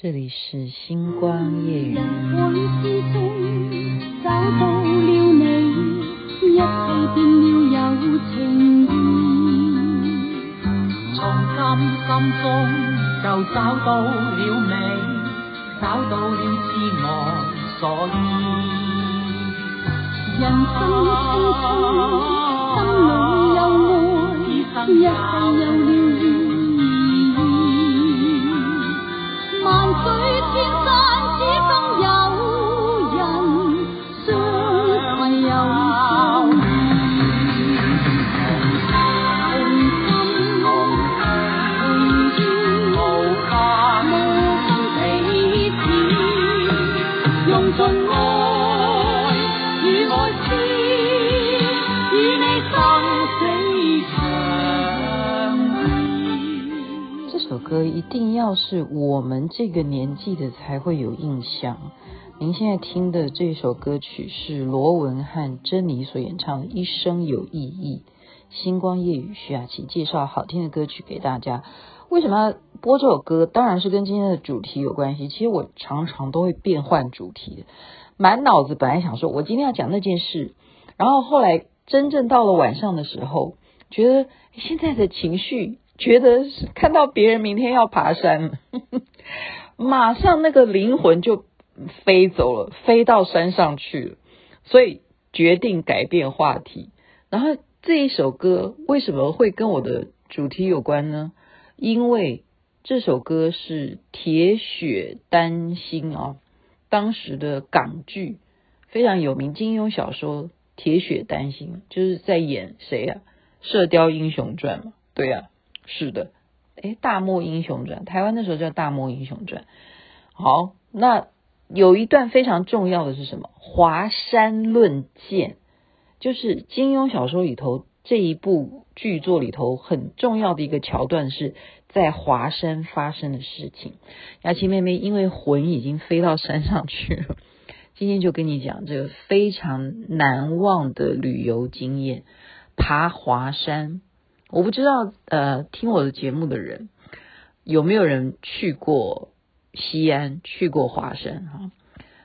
这里是星光夜语。找到了你，一切变了有情意。从今心中就找到了美，找到了自我所依。人生匆匆，心里有爱，一切有了意。歌一定要是我们这个年纪的才会有印象。您现在听的这首歌曲是罗文和珍妮所演唱的《一生有意义》。星光夜雨徐雅琪介绍好听的歌曲给大家。为什么要播这首歌？当然是跟今天的主题有关系。其实我常常都会变换主题，满脑子本来想说我今天要讲那件事，然后后来真正到了晚上的时候，觉得现在的情绪。觉得是看到别人明天要爬山，马上那个灵魂就飞走了，飞到山上去了，所以决定改变话题。然后这一首歌为什么会跟我的主题有关呢？因为这首歌是铁血丹心啊，当时的港剧非常有名，金庸小说《铁血丹心》就是在演谁呀？《射雕英雄传》嘛，对呀。是的，诶，大漠英雄传，台湾那时候叫大漠英雄传。好，那有一段非常重要的是什么？华山论剑，就是金庸小说里头这一部剧作里头很重要的一个桥段，是在华山发生的事情。雅琪妹妹因为魂已经飞到山上去了，今天就跟你讲这个非常难忘的旅游经验，爬华山。我不知道，呃，听我的节目的人有没有人去过西安，去过华山哈？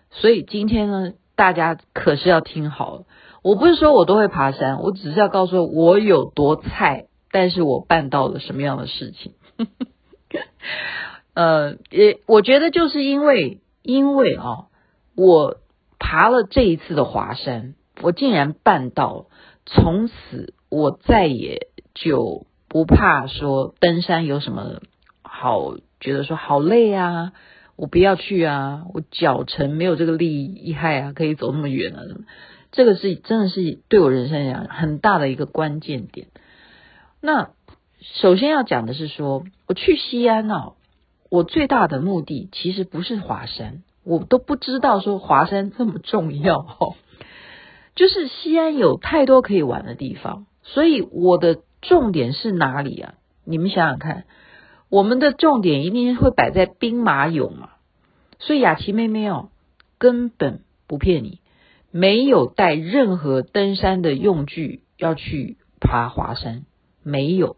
所以今天呢，大家可是要听好了。我不是说我都会爬山，我只是要告诉我有多菜，但是我办到了什么样的事情。呃，也我觉得就是因为，因为啊、哦，我爬了这一次的华山，我竟然办到，从此我再也。就不怕说登山有什么好，觉得说好累啊，我不要去啊，我脚程没有这个利益害啊，可以走那么远啊，这个是真的是对我人生来讲很大的一个关键点。那首先要讲的是说，我去西安啊，我最大的目的其实不是华山，我都不知道说华山这么重要哦，就是西安有太多可以玩的地方，所以我的。重点是哪里啊？你们想想看，我们的重点一定会摆在兵马俑嘛。所以雅琪妹妹哦，根本不骗你，没有带任何登山的用具要去爬华山，没有。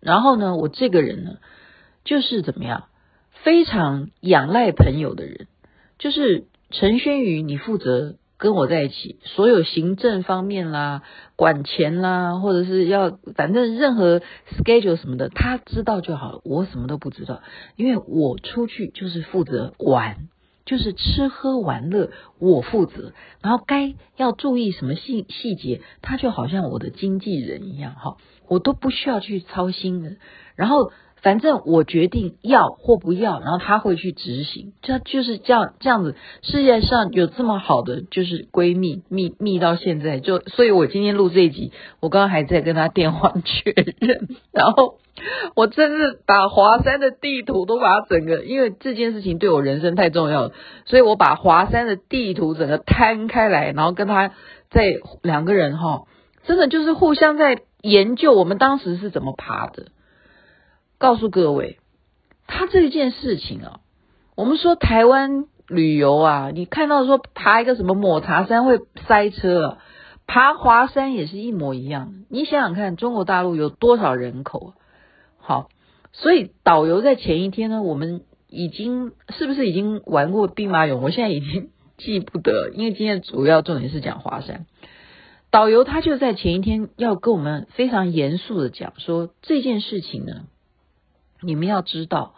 然后呢，我这个人呢，就是怎么样，非常仰赖朋友的人，就是陈轩宇，你负责。跟我在一起，所有行政方面啦、管钱啦，或者是要反正任何 schedule 什么的，他知道就好，我什么都不知道，因为我出去就是负责玩，就是吃喝玩乐我负责，然后该要注意什么细细节，他就好像我的经纪人一样哈，我都不需要去操心的，然后。反正我决定要或不要，然后他会去执行，这就是这样这样子。世界上有这么好的就是闺蜜，蜜蜜到现在就，所以我今天录这一集，我刚刚还在跟他电话确认，然后我真是把华山的地图都把它整个，因为这件事情对我人生太重要了，所以我把华山的地图整个摊开来，然后跟他在两个人哈，真的就是互相在研究我们当时是怎么爬的。告诉各位，他这件事情啊，我们说台湾旅游啊，你看到说爬一个什么抹茶山会塞车，爬华山也是一模一样。你想想看，中国大陆有多少人口？好，所以导游在前一天呢，我们已经是不是已经玩过兵马俑？我现在已经记不得，因为今天主要重点是讲华山。导游他就在前一天要跟我们非常严肃的讲说，这件事情呢，你们要知道，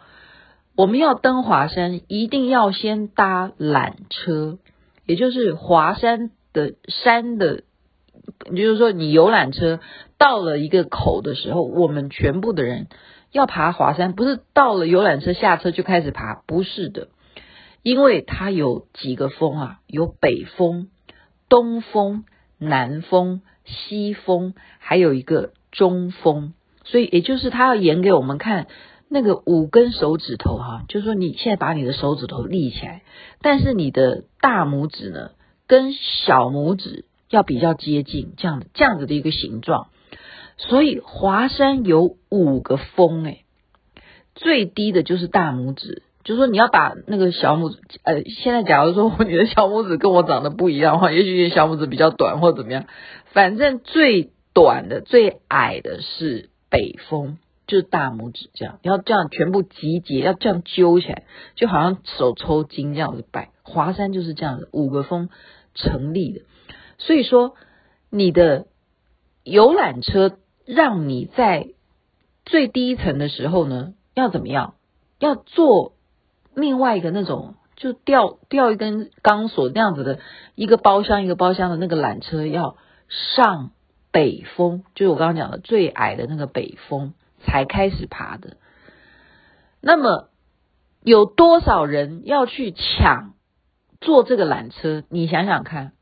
我们要登华山，一定要先搭缆车，也就是华山的山的，就是说你游览车到了一个口的时候，我们全部的人要爬华山，不是到了游览车下车就开始爬，不是的，因为它有几个风啊，有北风、东风。南风、西风，还有一个中风，所以也就是他要演给我们看那个五根手指头哈，就是说你现在把你的手指头立起来，但是你的大拇指呢跟小拇指要比较接近，这样这样子的一个形状。所以华山有五个峰诶，最低的就是大拇指。就是说你要把那个小拇指，呃，现在假如说你的小拇指跟我长得不一样的话，也许你的小拇指比较短或怎么样，反正最短的、最矮的是北风，就是大拇指这样，你要这样全部集结，要这样揪起来，就好像手抽筋这样子摆。华山就是这样子，五个峰成立的，所以说你的游览车让你在最低层的时候呢，要怎么样？要做。另外一个那种就吊吊一根钢索那样子的一个包厢一个包厢的那个缆车要上北峰，就是我刚刚讲的最矮的那个北峰才开始爬的。那么有多少人要去抢坐这个缆车？你想想看，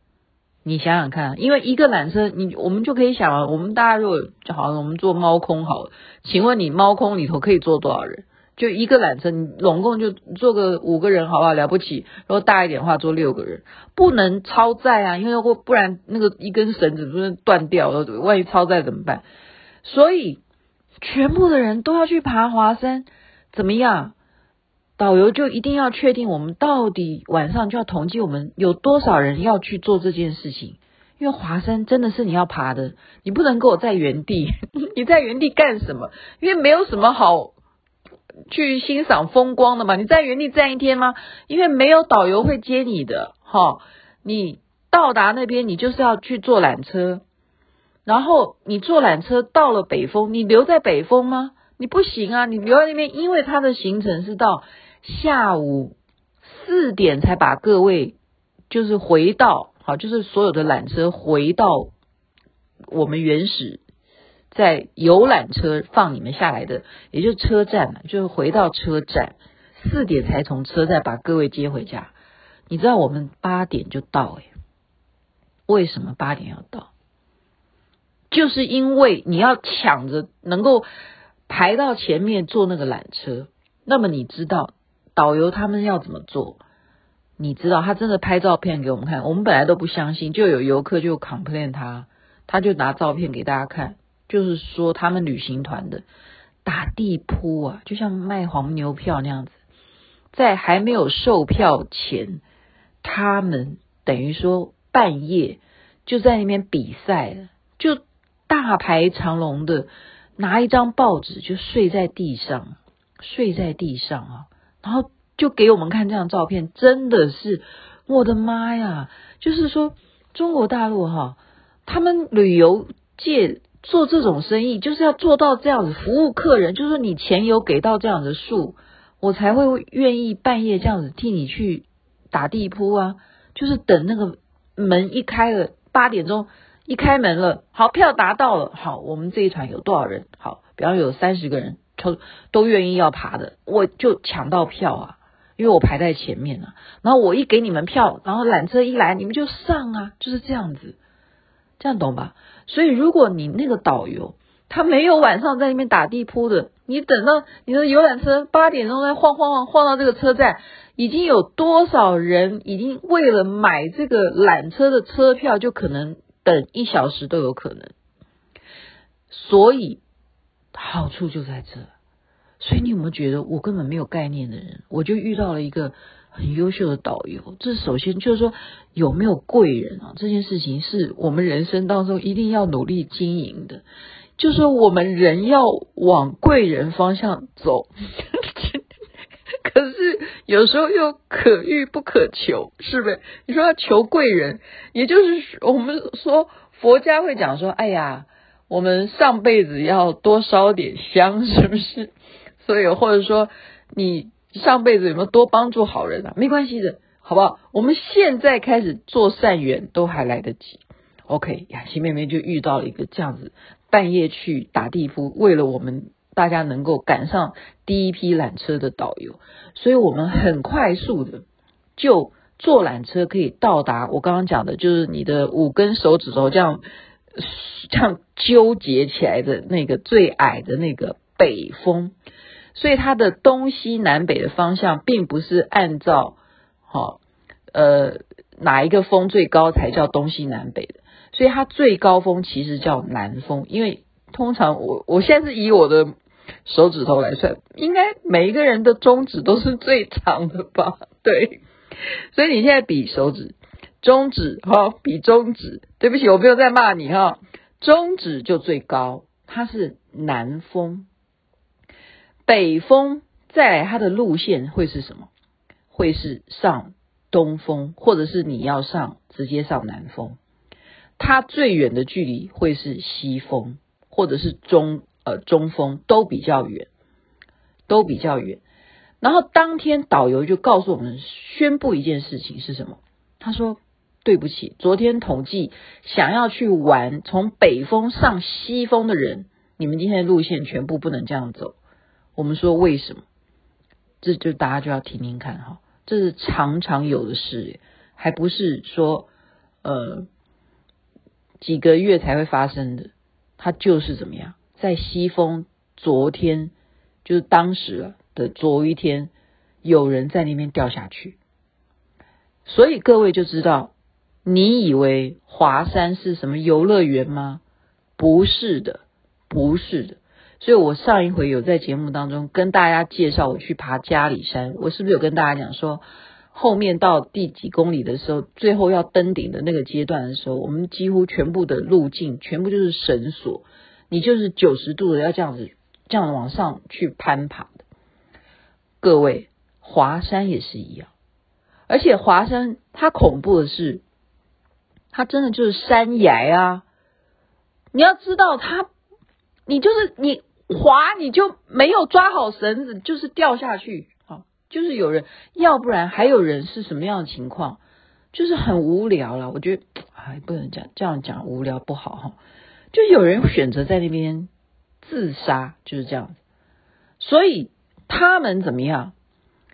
你想想看，因为一个缆车，你我们就可以想了，我们大家如果就好像我们坐猫空好了，请问你猫空里头可以坐多少人？就一个缆车，你总共就坐个五个人，好不好？了不起。如果大一点的话，坐六个人，不能超载啊，因为或不然那个一根绳子不是断掉了，万一超载怎么办？所以全部的人都要去爬华山，怎么样？导游就一定要确定我们到底晚上就要统计我们有多少人要去做这件事情，因为华山真的是你要爬的，你不能给我在原地，你在原地干什么？因为没有什么好。去欣赏风光的嘛？你在原地站一天吗？因为没有导游会接你的，哈。你到达那边，你就是要去坐缆车，然后你坐缆车到了北峰，你留在北峰吗？你不行啊，你留在那边，因为它的行程是到下午四点才把各位就是回到，好，就是所有的缆车回到我们原始。在游览车放你们下来的，也就是车站嘛，就是回到车站，四点才从车站把各位接回家。你知道我们八点就到诶，为什么八点要到？就是因为你要抢着能够排到前面坐那个缆车。那么你知道导游他们要怎么做？你知道他真的拍照片给我们看，我们本来都不相信，就有游客就 complain 他，他就拿照片给大家看。就是说，他们旅行团的打地铺啊，就像卖黄牛票那样子，在还没有售票前，他们等于说半夜就在那边比赛了，就大排长龙的拿一张报纸就睡在地上，睡在地上啊，然后就给我们看这张照片，真的是我的妈呀！就是说中国大陆哈，他们旅游界。做这种生意就是要做到这样子服务客人，就是你钱有给到这样的数，我才会愿意半夜这样子替你去打地铺啊。就是等那个门一开了，八点钟一开门了，好，票达到了，好，我们这一团有多少人？好，比方有三十个人，都都愿意要爬的，我就抢到票啊，因为我排在前面啊。然后我一给你们票，然后缆车一来，你们就上啊，就是这样子，这样懂吧？所以，如果你那个导游他没有晚上在那边打地铺的，你等到你的游览车八点钟在晃晃晃晃到这个车站，已经有多少人已经为了买这个缆车的车票，就可能等一小时都有可能。所以好处就在这。所以你有没有觉得我根本没有概念的人，我就遇到了一个。很优秀的导游，这首先就是说有没有贵人啊？这件事情是我们人生当中一定要努力经营的。就是说我们人要往贵人方向走，有时候又可遇不可求，是不是？你说要求贵人，也就是我们说佛家会讲说，哎呀，我们上辈子要多烧点香，是不是？所以或者说你上辈子有没有多帮助好人啊？没关系的，好不好？我们现在开始做善缘都还来得及。OK，雅琪妹妹就遇到了一个这样子，半夜去打地铺，为了我们大家能够赶上第一批缆车的导游，所以我们很快速的就坐缆车可以到达我刚刚讲的，就是你的五根手指头这样这样纠结起来的那个最矮的那个北峰，所以它的东西南北的方向并不是按照好呃哪一个峰最高才叫东西南北的。所以它最高峰其实叫南峰，因为通常我我现在是以我的手指头来算，应该每一个人的中指都是最长的吧？对，所以你现在比手指，中指哈，比中指，对不起，我没有在骂你哈，中指就最高，它是南风，北风再来它的路线会是什么？会是上东风，或者是你要上直接上南风。它最远的距离会是西风，或者是中呃中峰，都比较远，都比较远。然后当天导游就告诉我们，宣布一件事情是什么？他说：“对不起，昨天统计想要去玩从北峰上西峰的人，你们今天的路线全部不能这样走。”我们说为什么？这就大家就要听听看哈，这是常常有的事，还不是说呃。几个月才会发生的，它就是怎么样？在西峰，昨天就是当时的昨一天，有人在那边掉下去，所以各位就知道，你以为华山是什么游乐园吗？不是的，不是的。所以我上一回有在节目当中跟大家介绍我去爬嘉里山，我是不是有跟大家讲说？后面到第几公里的时候，最后要登顶的那个阶段的时候，我们几乎全部的路径全部就是绳索，你就是九十度的要这样子这样往上去攀爬的。各位，华山也是一样，而且华山它恐怖的是，它真的就是山崖啊！你要知道它，你就是你滑你就没有抓好绳子，就是掉下去。就是有人，要不然还有人是什么样的情况？就是很无聊了。我觉得哎，不能讲这样讲无聊不好哈。就有人选择在那边自杀，就是这样子。所以他们怎么样？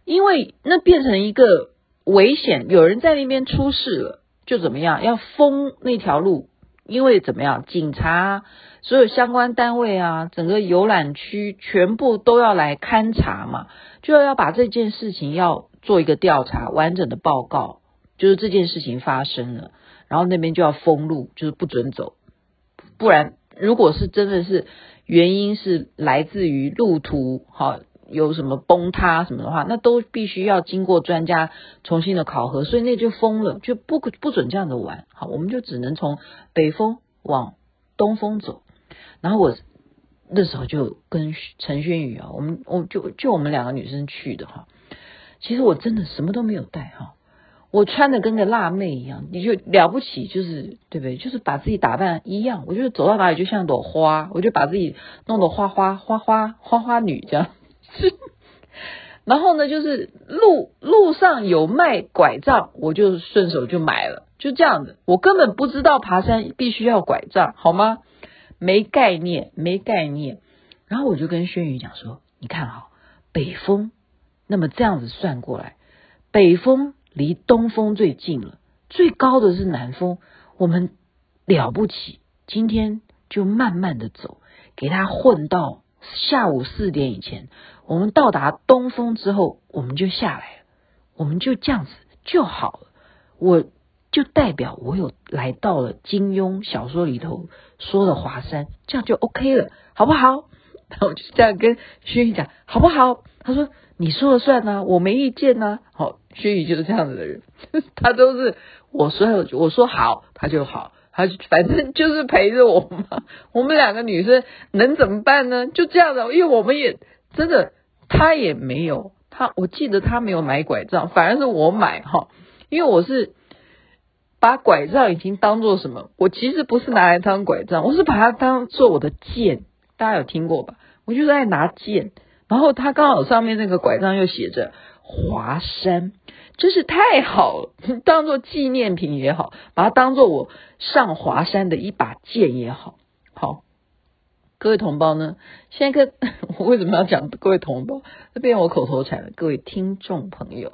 因为那变成一个危险，有人在那边出事了，就怎么样？要封那条路，因为怎么样？警察所有相关单位啊，整个游览区全部都要来勘察嘛。就要把这件事情要做一个调查，完整的报告，就是这件事情发生了，然后那边就要封路，就是不准走，不然如果是真的是原因是来自于路途哈有什么崩塌什么的话，那都必须要经过专家重新的考核，所以那就封了，就不不准这样的玩，好，我们就只能从北峰往东峰走，然后我。那时候就跟陈轩宇啊，我们我就就我们两个女生去的哈。其实我真的什么都没有带哈，我穿的跟个辣妹一样，你就了不起，就是对不对？就是把自己打扮一样，我就走到哪里就像朵花，我就把自己弄得花花花花花花女这样。然后呢，就是路路上有卖拐杖，我就顺手就买了，就这样子。我根本不知道爬山必须要拐杖，好吗？没概念，没概念。然后我就跟轩宇讲说：“你看哈，北风，那么这样子算过来，北风离东峰最近了，最高的是南峰。我们了不起，今天就慢慢的走，给他混到下午四点以前。我们到达东峰之后，我们就下来了，我们就这样子就好了。我。”就代表我有来到了金庸小说里头说的华山，这样就 OK 了，好不好？然后我就这样跟轩宇讲，好不好？他说你说了算呢、啊，我没意见呢、啊。好，薛宇就是这样子的人，他都是我说，我说好，他就好，他反正就是陪着我嘛。我们两个女生能怎么办呢？就这样的，因为我们也真的，他也没有他我记得他没有买拐杖，反而是我买哈，因为我是把拐杖已经当做什么？我其实不是拿来当拐杖，我是把它当做我的剑。大家有听过吧？我就是爱拿剑，然后他刚好上面那个拐杖又写着华山，真是太好了，当做纪念品也好，把它当做我上华山的一把剑也好。好，各位同胞呢，现在跟 我为什么要讲各位同胞？这变我口头禅了。各位听众朋友，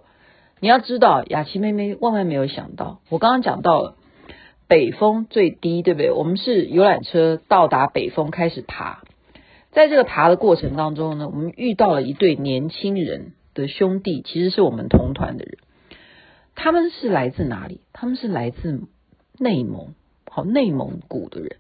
你要知道，雅琪妹妹万万没有想到，我刚刚讲到了北峰最低，对不对？我们是游览车到达北峰开始爬。在这个爬的过程当中呢，我们遇到了一对年轻人的兄弟，其实是我们同团的人。他们是来自哪里？他们是来自内蒙，好，内蒙古的人。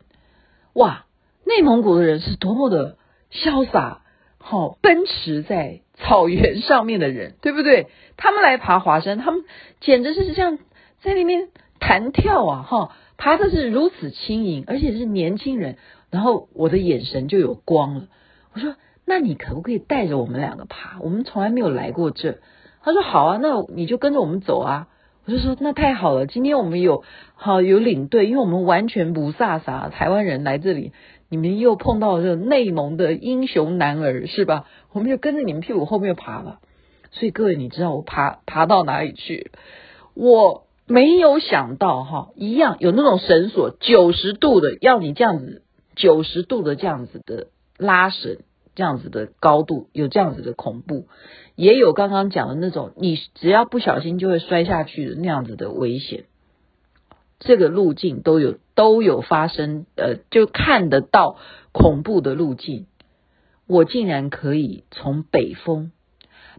哇，内蒙古的人是多么的潇洒，好，奔驰在草原上面的人，对不对？他们来爬华山，他们简直是像在那边弹跳啊，哈，爬的是如此轻盈，而且是年轻人。然后我的眼神就有光了，我说：“那你可不可以带着我们两个爬？我们从来没有来过这。”他说：“好啊，那你就跟着我们走啊。”我就说：“那太好了，今天我们有好有领队，因为我们完全不飒飒，台湾人来这里，你们又碰到这个内蒙的英雄男儿是吧？我们就跟着你们屁股后面爬吧。所以各位，你知道我爬爬到哪里去？我没有想到哈，一样有那种绳索九十度的，要你这样子。”九十度的这样子的拉绳，这样子的高度，有这样子的恐怖，也有刚刚讲的那种，你只要不小心就会摔下去的那样子的危险。这个路径都有都有发生，呃，就看得到恐怖的路径。我竟然可以从北峰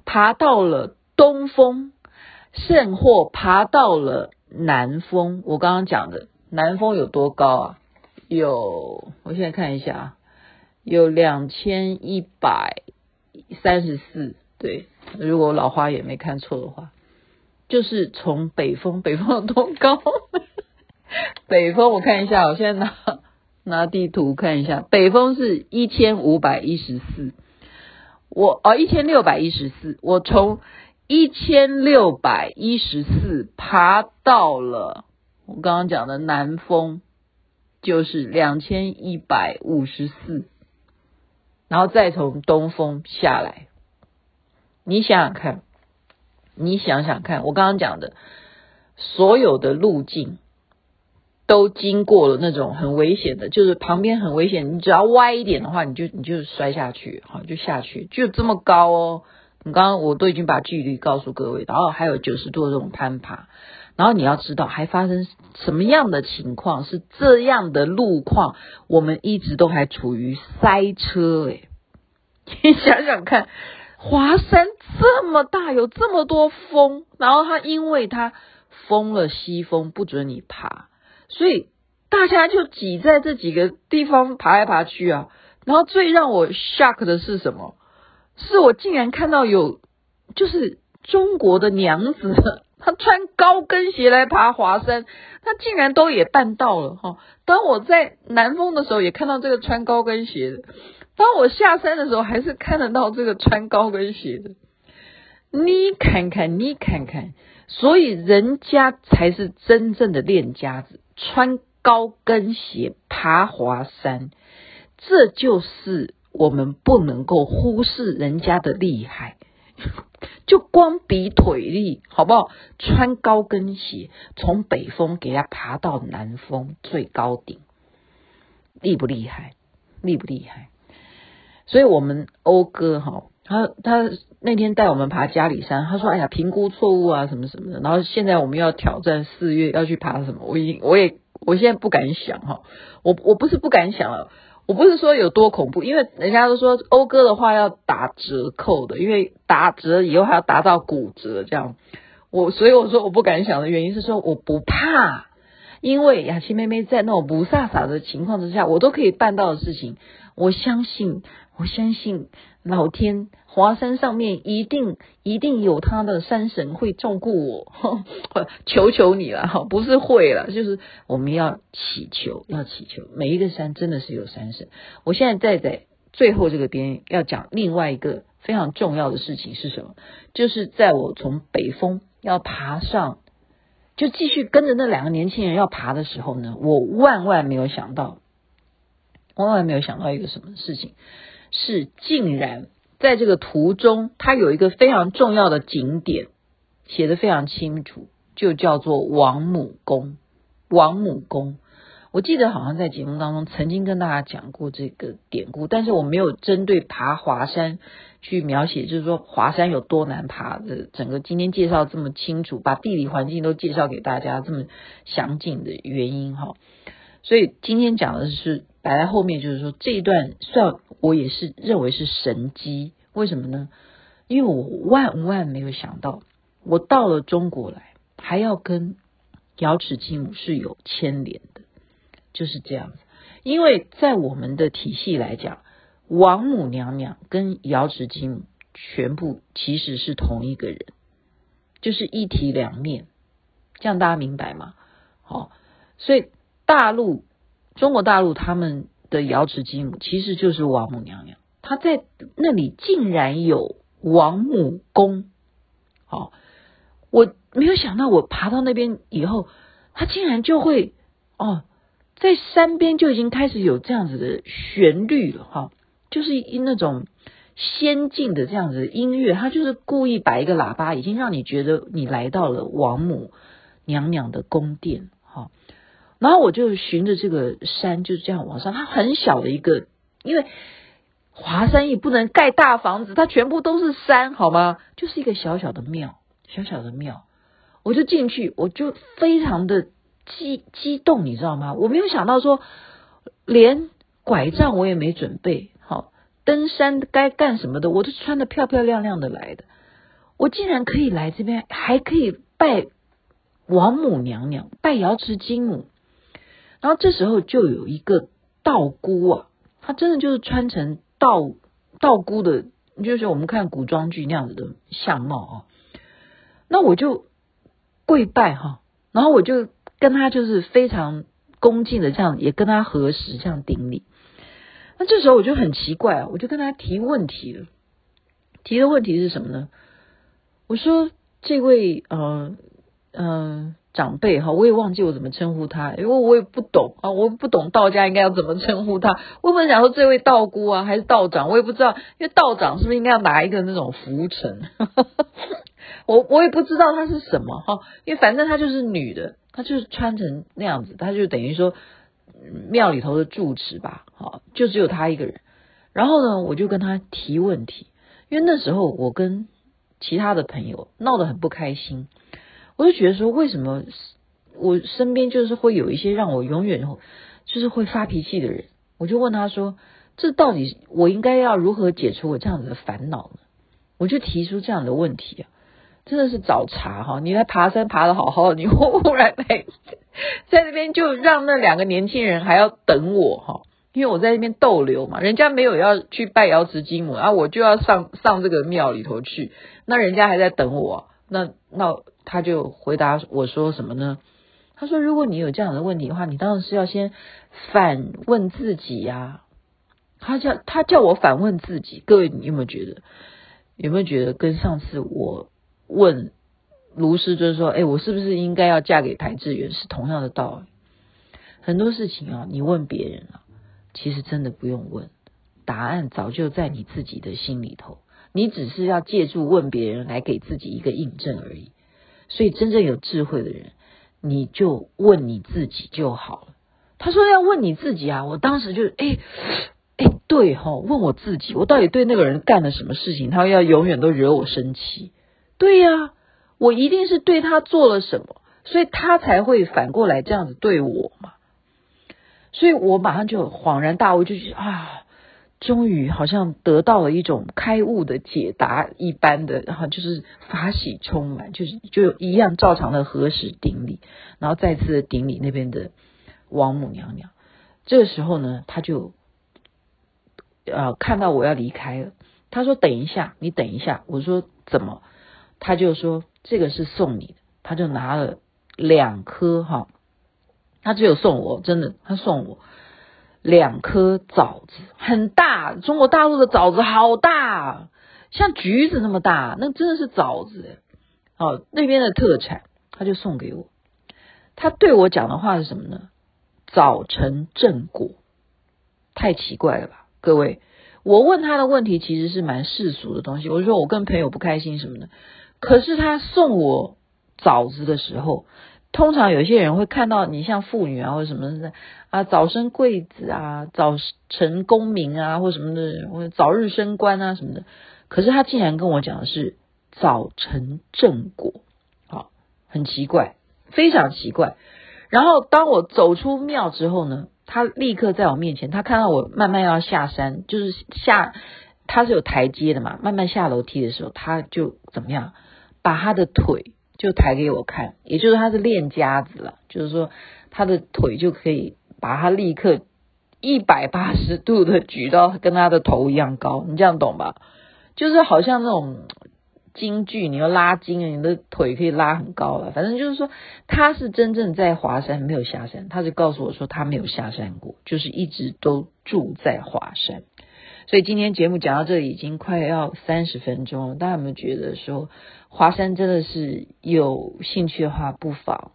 爬到了东峰，甚或爬到了南峰。我刚刚讲的南峰有多高啊？有，我现在看一下啊，有两千一百三十四，对，如果老花眼没看错的话，就是从北峰，北峰有多高？北峰我看一下，我现在拿拿地图看一下，北峰是一千五百一十四，我哦一千六百一十四，我从一千六百一十四爬到了我刚刚讲的南峰。就是两千一百五十四，然后再从东峰下来，你想想看，你想想看，我刚刚讲的所有的路径都经过了那种很危险的，就是旁边很危险，你只要歪一点的话，你就你就摔下去，好，就下去，就这么高哦。你刚刚我都已经把距离告诉各位，然后还有九十度的这种攀爬。然后你要知道，还发生什么样的情况？是这样的路况，我们一直都还处于塞车诶。你 想想看，华山这么大，有这么多峰，然后它因为它封了西峰，不准你爬，所以大家就挤在这几个地方爬来爬去啊。然后最让我 shock 的是什么？是我竟然看到有，就是中国的娘子。他穿高跟鞋来爬华山，他竟然都也办到了哈。当我在南峰的时候，也看到这个穿高跟鞋的；当我下山的时候，还是看得到这个穿高跟鞋的。你看看，你看看，所以人家才是真正的练家子，穿高跟鞋爬华山，这就是我们不能够忽视人家的厉害。就光比腿力好不好？穿高跟鞋从北峰给他爬到南峰最高顶，厉不厉害？厉不厉害？所以，我们欧哥哈，他他那天带我们爬嘉里山，他说：“哎呀，评估错误啊，什么什么的。”然后现在我们要挑战四月要去爬什么？我已经我也我现在不敢想哈，我我不是不敢想了。我不是说有多恐怖，因为人家都说讴歌的话要打折扣的，因为打折以后还要达到骨折这样。我所以我说我不敢想的原因是说我不怕，因为雅琪妹妹在那种不飒飒的情况之下，我都可以办到的事情，我相信，我相信老天。华山上面一定一定有他的山神会照顾我，求求你了哈，不是会了，就是我们要祈求，要祈求。每一个山真的是有山神。我现在在在最后这个边要讲另外一个非常重要的事情是什么？就是在我从北峰要爬上，就继续跟着那两个年轻人要爬的时候呢，我万万没有想到，万万没有想到一个什么事情，是竟然在这个途中，它有一个非常重要的景点，写得非常清楚，就叫做王母宫。王母宫。我记得好像在节目当中曾经跟大家讲过这个典故，但是我没有针对爬华山去描写，就是说华山有多难爬的，整个今天介绍这么清楚，把地理环境都介绍给大家这么详尽的原因哈。所以今天讲的是摆在后面，就是说这一段算我也是认为是神机，为什么呢？因为我万万没有想到，我到了中国来还要跟瑶池金母是有牵连的。就是这样子，因为在我们的体系来讲，王母娘娘跟瑶池金母全部其实是同一个人，就是一体两面，这样大家明白吗？好，所以大陆中国大陆他们的瑶池金母其实就是王母娘娘，她在那里竟然有王母宫，好，我没有想到我爬到那边以后，她竟然就会哦。在山边就已经开始有这样子的旋律了哈，就是那种仙境的这样子的音乐，他就是故意摆一个喇叭，已经让你觉得你来到了王母娘娘的宫殿。然后我就循着这个山就是这样往上，它很小的一个，因为华山也不能盖大房子，它全部都是山，好吗？就是一个小小的庙，小小的庙，我就进去，我就非常的。激激动，你知道吗？我没有想到说，连拐杖我也没准备，好，登山该干什么的，我都穿得漂漂亮亮的来的。我竟然可以来这边，还可以拜王母娘娘，拜瑶池金母。然后这时候就有一个道姑啊，她真的就是穿成道道姑的，就是我们看古装剧那样子的相貌啊。那我就跪拜哈，然后我就。跟他就是非常恭敬的这样，也跟他核实这样顶礼。那这时候我就很奇怪啊，我就跟他提问题了。提的问题是什么呢？我说这位呃呃长辈哈，我也忘记我怎么称呼他，因为我也不懂啊，我不懂道家应该要怎么称呼他。我本想说这位道姑啊，还是道长，我也不知道，因为道长是不是应该要拿一个那种拂尘？我我也不知道他是什么哈，因为反正他就是女的。他就是穿成那样子，他就等于说庙里头的住持吧，好，就只有他一个人。然后呢，我就跟他提问题，因为那时候我跟其他的朋友闹得很不开心，我就觉得说，为什么我身边就是会有一些让我永远就是会发脾气的人？我就问他说，这到底我应该要如何解除我这样子的烦恼呢？我就提出这样的问题啊。真的是找茬哈！你来爬山爬得好好的，你 忽然来在那边就让那两个年轻人还要等我哈，因为我在那边逗留嘛，人家没有要去拜瑶池金母啊，我就要上上这个庙里头去，那人家还在等我，那那他就回答我说什么呢？他说：如果你有这样的问题的话，你当然是要先反问自己呀。他叫他叫我反问自己，各位你有没有觉得？有没有觉得跟上次我？问卢师尊说：“哎，我是不是应该要嫁给台志远？是同样的道理。很多事情啊，你问别人啊，其实真的不用问，答案早就在你自己的心里头。你只是要借助问别人来给自己一个印证而已。所以，真正有智慧的人，你就问你自己就好了。”他说：“要问你自己啊！”我当时就哎哎，对哈、哦，问我自己，我到底对那个人干了什么事情？他要永远都惹我生气。对呀，我一定是对他做了什么，所以他才会反过来这样子对我嘛。所以我马上就恍然大悟，就觉得啊，终于好像得到了一种开悟的解答一般的，然后就是法喜充满，就是就一样照常的合十顶礼，然后再次顶礼那边的王母娘娘。这个时候呢，他就呃看到我要离开了，他说：“等一下，你等一下。”我说：“怎么？”他就说这个是送你的，他就拿了两颗哈，他只有送我，真的，他送我两颗枣子，很大，中国大陆的枣子好大，像橘子那么大，那真的是枣子，哦，那边的特产，他就送给我。他对我讲的话是什么呢？早成正果，太奇怪了吧，各位。我问他的问题其实是蛮世俗的东西，我就说我跟朋友不开心什么的，可是他送我枣子的时候，通常有些人会看到你像妇女啊或者什么的啊，早生贵子啊，早成功名啊，或什么的，或早日升官啊什么的。可是他竟然跟我讲的是早成正果，好，很奇怪，非常奇怪。然后当我走出庙之后呢，他立刻在我面前，他看到我慢慢要下山，就是下，他是有台阶的嘛，慢慢下楼梯的时候，他就怎么样，把他的腿就抬给我看，也就是他是练家子了，就是说他的腿就可以把他立刻一百八十度的举到跟他的头一样高，你这样懂吧？就是好像那种。京剧，你要拉筋啊，你的腿可以拉很高了。反正就是说，他是真正在华山，没有下山。他就告诉我说，他没有下山过，就是一直都住在华山。所以今天节目讲到这里，已经快要三十分钟了。大家有没有觉得说，华山真的是有兴趣的话，不妨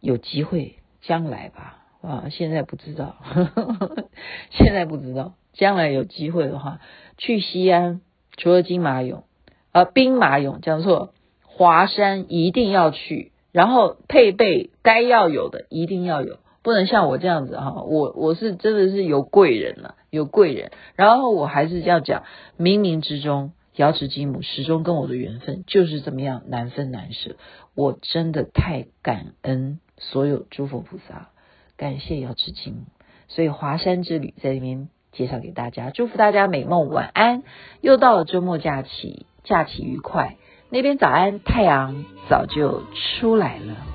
有机会将来吧？啊，现在不知道，呵呵现在不知道，将来有机会的话，去西安，除了金马俑。呃，兵马俑讲错，华山一定要去，然后配备该要有的一定要有，不能像我这样子哈，我我是真的是有贵人了，有贵人，然后我还是要讲，冥冥之中，瑶池金母始终跟我的缘分就是这么样难分难舍，我真的太感恩所有诸佛菩萨，感谢瑶池金母，所以华山之旅在这边介绍给大家，祝福大家美梦晚安，又到了周末假期。假期愉快，那边早安，太阳早就出来了。